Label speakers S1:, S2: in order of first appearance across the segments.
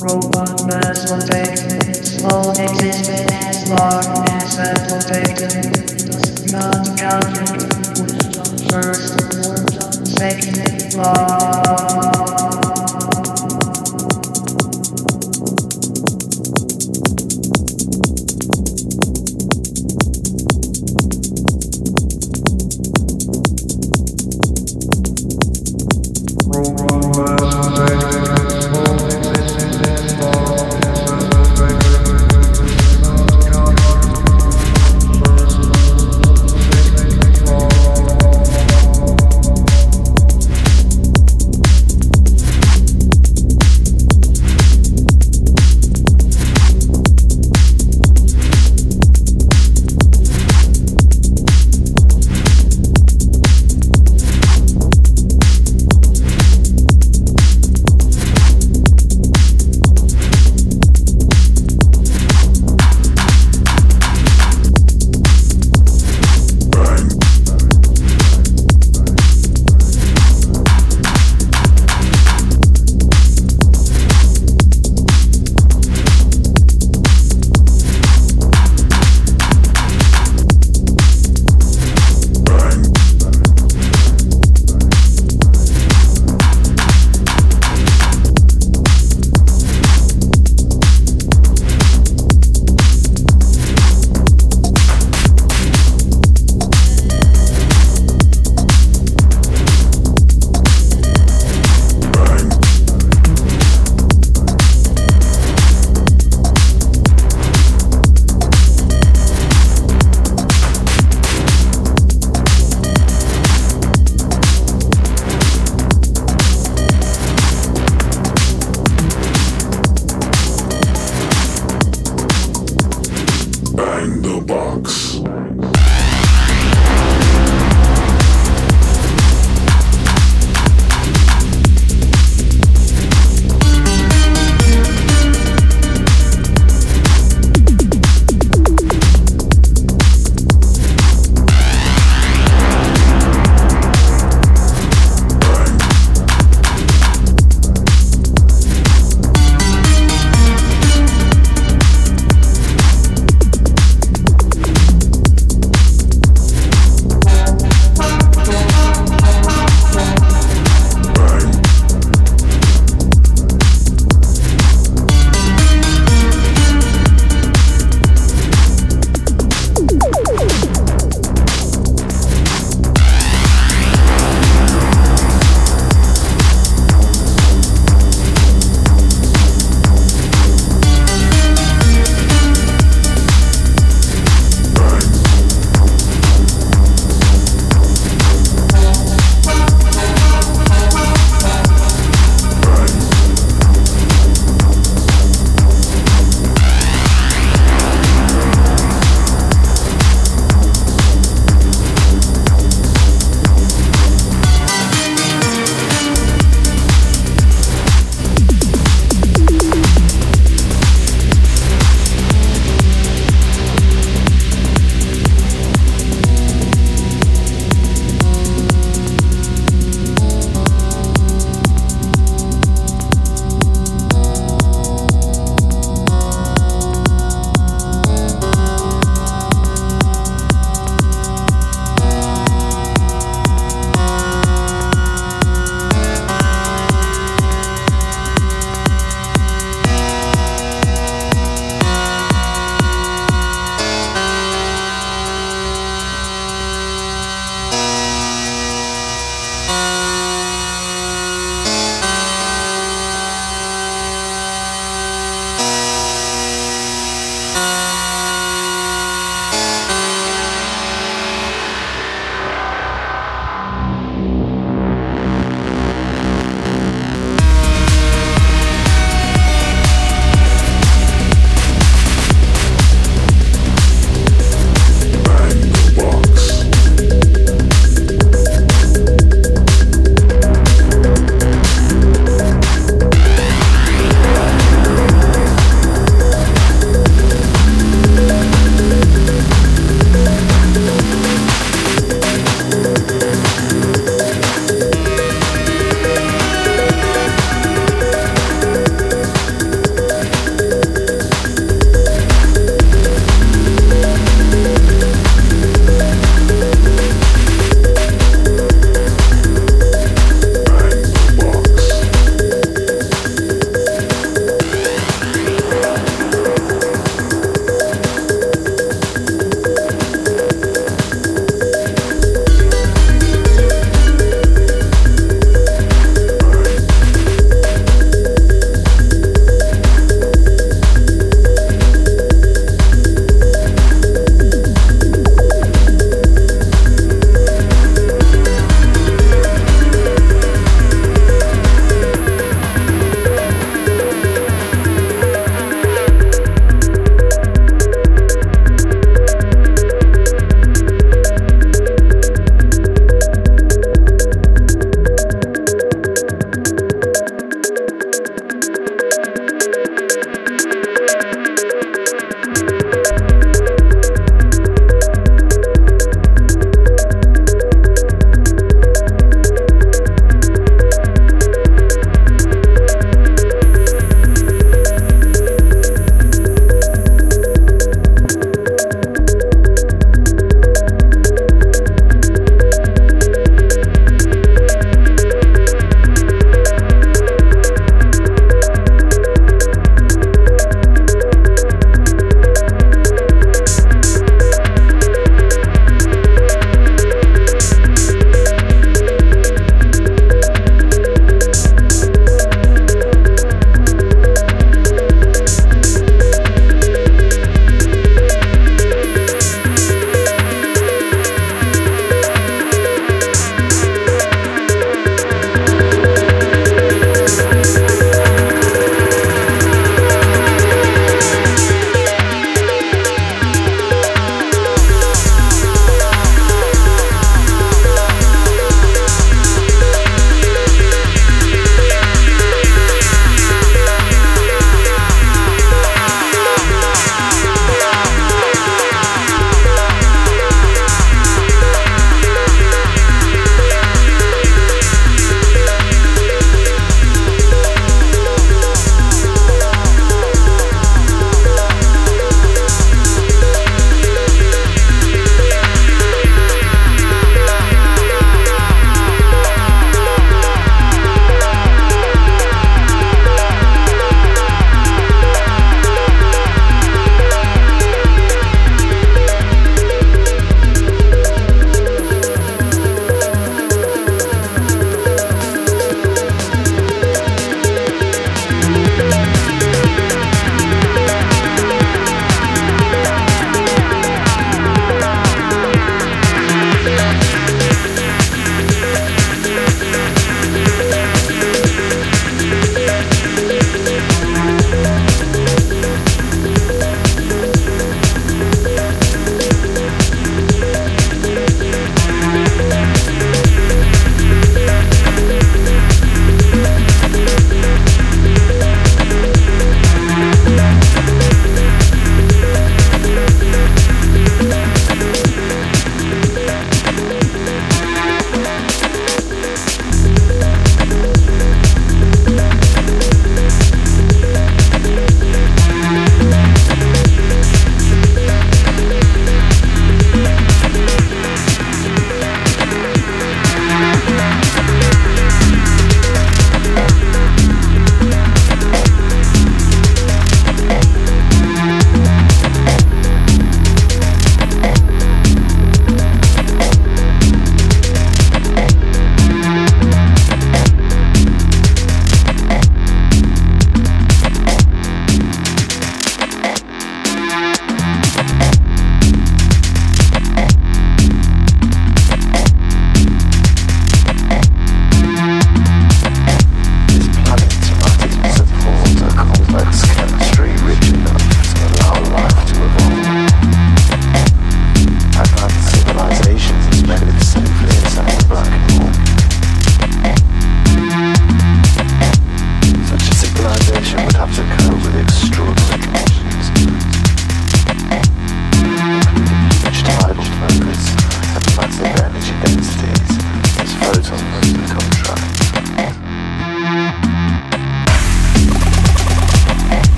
S1: Robot mass will take existence as long as that will not count first second.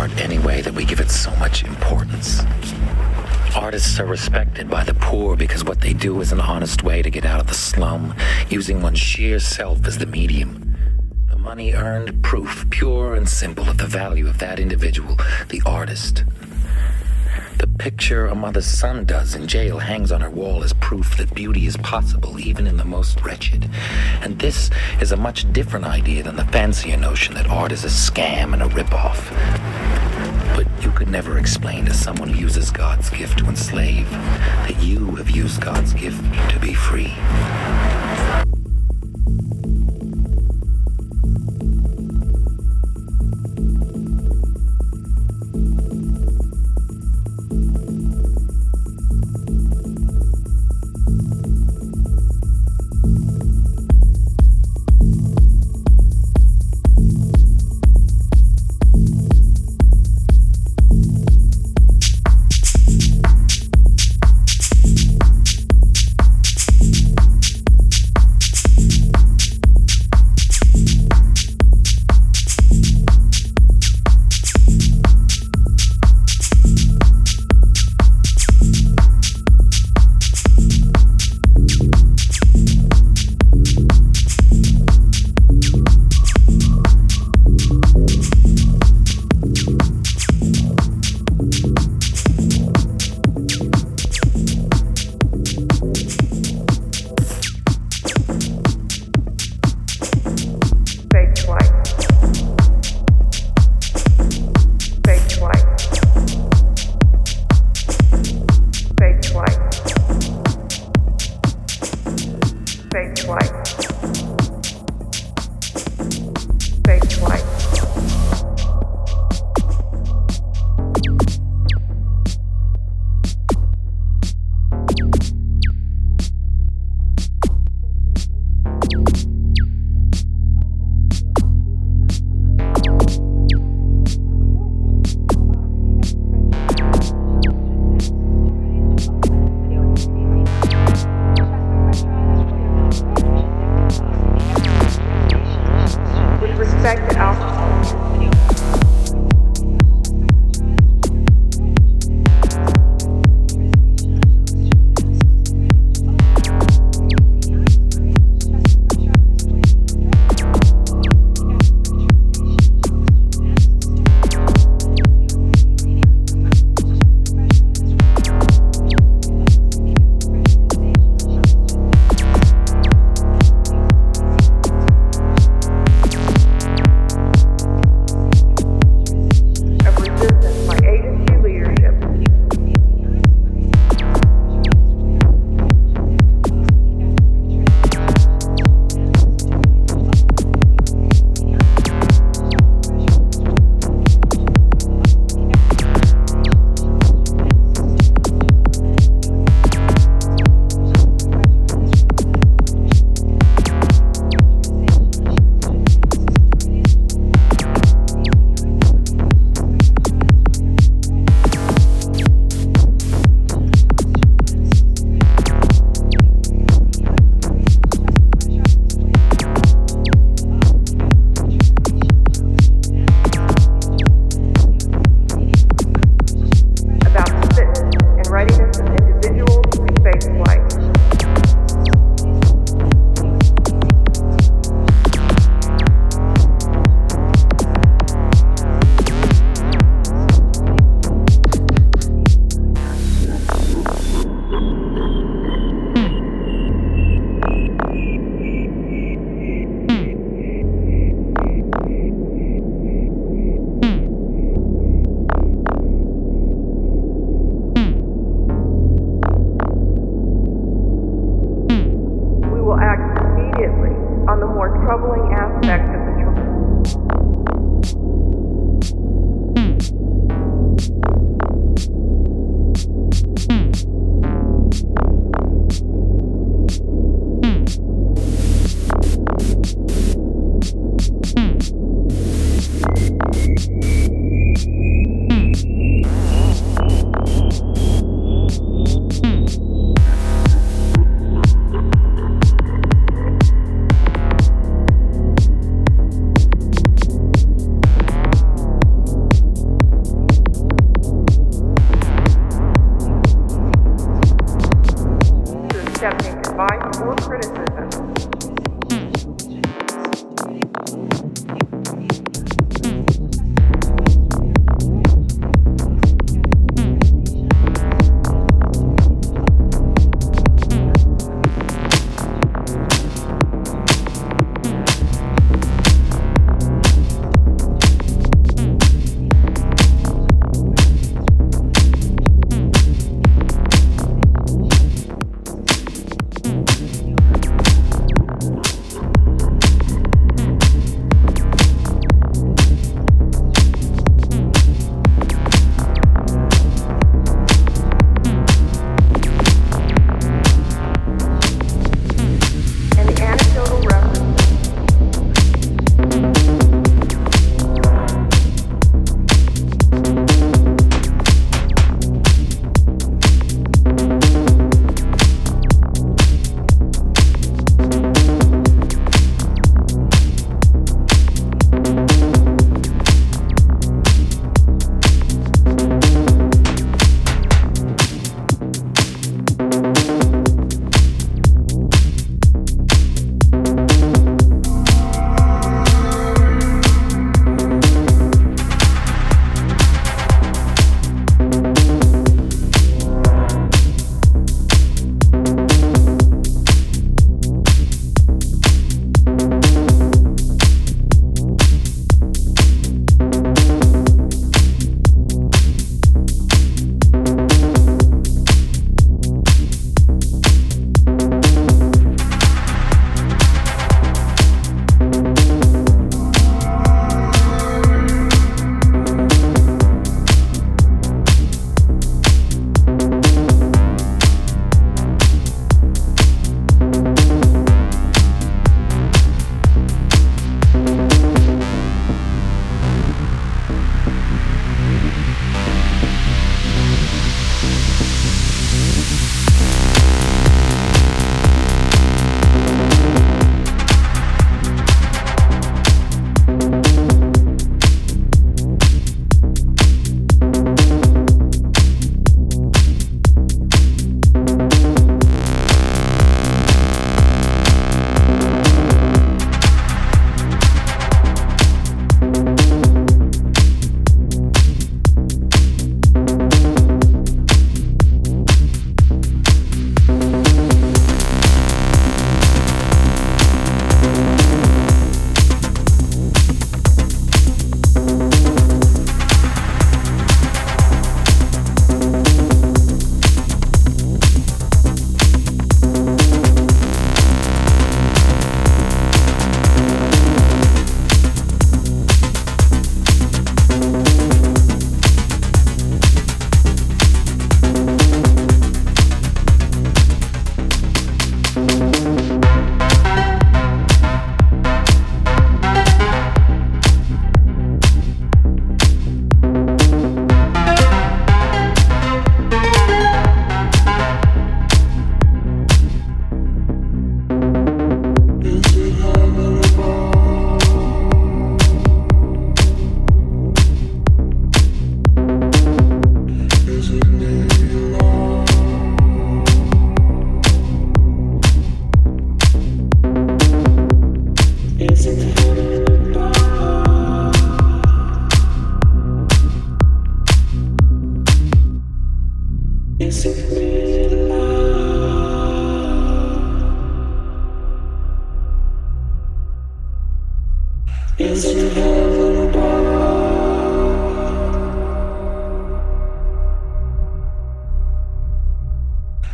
S2: Art anyway that we give it so much importance? Artists are respected by the poor because what they do is an honest way to get out of the slum, using one's sheer self as the medium. The money earned, proof, pure and simple of the value of that individual, the artist. The picture a mother's son does in jail hangs on her wall as proof that beauty is possible even in the most wretched. And this is a much different idea than the fancier notion that art is a scam and a ripoff. But you could never explain to someone who uses God's gift to enslave that you have used God's gift to be free.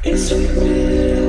S1: It's a real